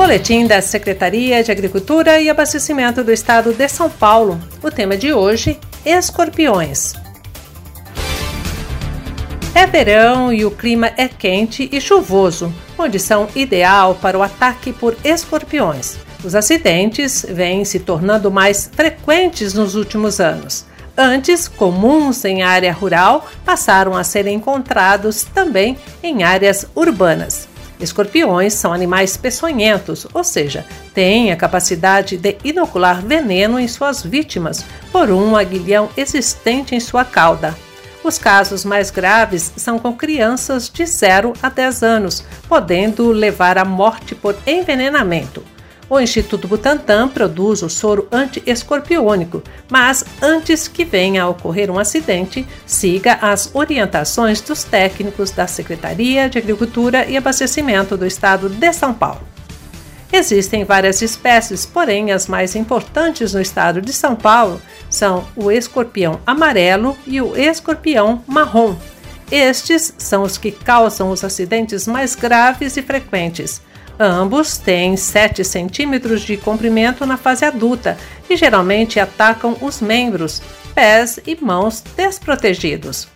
Boletim da Secretaria de Agricultura e Abastecimento do Estado de São Paulo. O tema de hoje: escorpiões. É verão e o clima é quente e chuvoso, condição ideal para o ataque por escorpiões. Os acidentes vêm se tornando mais frequentes nos últimos anos. Antes comuns em área rural, passaram a ser encontrados também em áreas urbanas. Escorpiões são animais peçonhentos, ou seja, têm a capacidade de inocular veneno em suas vítimas por um aguilhão existente em sua cauda. Os casos mais graves são com crianças de 0 a 10 anos, podendo levar à morte por envenenamento. O Instituto Butantan produz o soro anti-escorpiônico, mas antes que venha a ocorrer um acidente, siga as orientações dos técnicos da Secretaria de Agricultura e Abastecimento do Estado de São Paulo. Existem várias espécies, porém as mais importantes no estado de São Paulo são o escorpião amarelo e o escorpião marrom. Estes são os que causam os acidentes mais graves e frequentes. Ambos têm 7 centímetros de comprimento na fase adulta e geralmente atacam os membros, pés e mãos desprotegidos.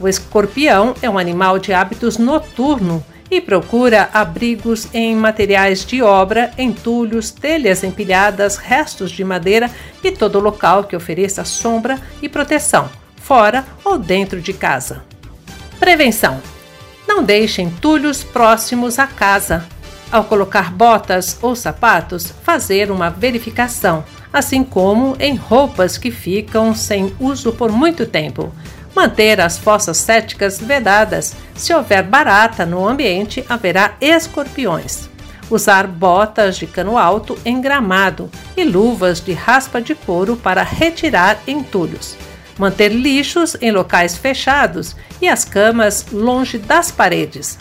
O escorpião é um animal de hábitos noturno e procura abrigos em materiais de obra, entulhos, telhas empilhadas, restos de madeira e todo local que ofereça sombra e proteção, fora ou dentro de casa. Prevenção: Não deixe entulhos próximos à casa. Ao colocar botas ou sapatos, fazer uma verificação, assim como em roupas que ficam sem uso por muito tempo. Manter as fossas céticas vedadas. Se houver barata no ambiente, haverá escorpiões. Usar botas de cano alto em gramado e luvas de raspa de couro para retirar entulhos. Manter lixos em locais fechados e as camas longe das paredes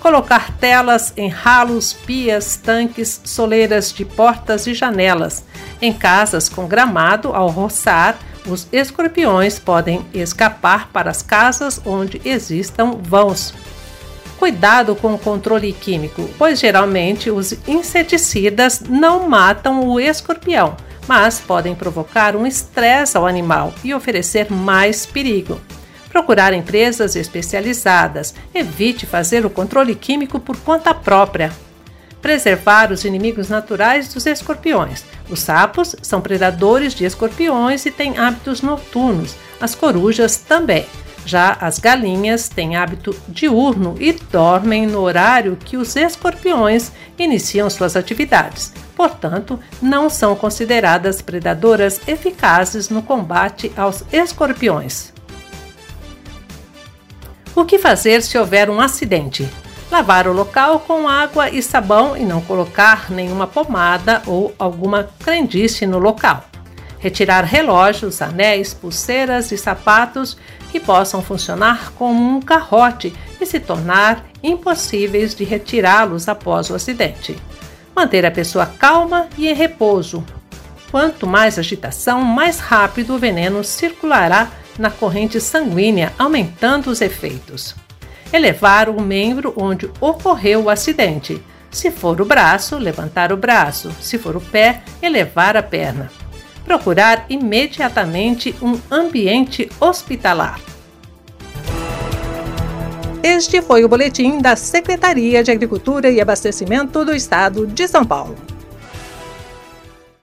colocar telas em ralos, pias, tanques, soleiras de portas e janelas. Em casas com gramado, ao roçar, os escorpiões podem escapar para as casas onde existam vãos. Cuidado com o controle químico, pois geralmente os inseticidas não matam o escorpião, mas podem provocar um estresse ao animal e oferecer mais perigo procurar empresas especializadas. Evite fazer o controle químico por conta própria. Preservar os inimigos naturais dos escorpiões. Os sapos são predadores de escorpiões e têm hábitos noturnos. As corujas também. Já as galinhas têm hábito diurno e dormem no horário que os escorpiões iniciam suas atividades. Portanto, não são consideradas predadoras eficazes no combate aos escorpiões. O que fazer se houver um acidente? Lavar o local com água e sabão e não colocar nenhuma pomada ou alguma crendice no local. Retirar relógios, anéis, pulseiras e sapatos que possam funcionar como um carrote e se tornar impossíveis de retirá-los após o acidente. Manter a pessoa calma e em repouso. Quanto mais agitação, mais rápido o veneno circulará na corrente sanguínea, aumentando os efeitos. Elevar o membro onde ocorreu o acidente. Se for o braço, levantar o braço. Se for o pé, elevar a perna. Procurar imediatamente um ambiente hospitalar. Este foi o boletim da Secretaria de Agricultura e Abastecimento do Estado de São Paulo.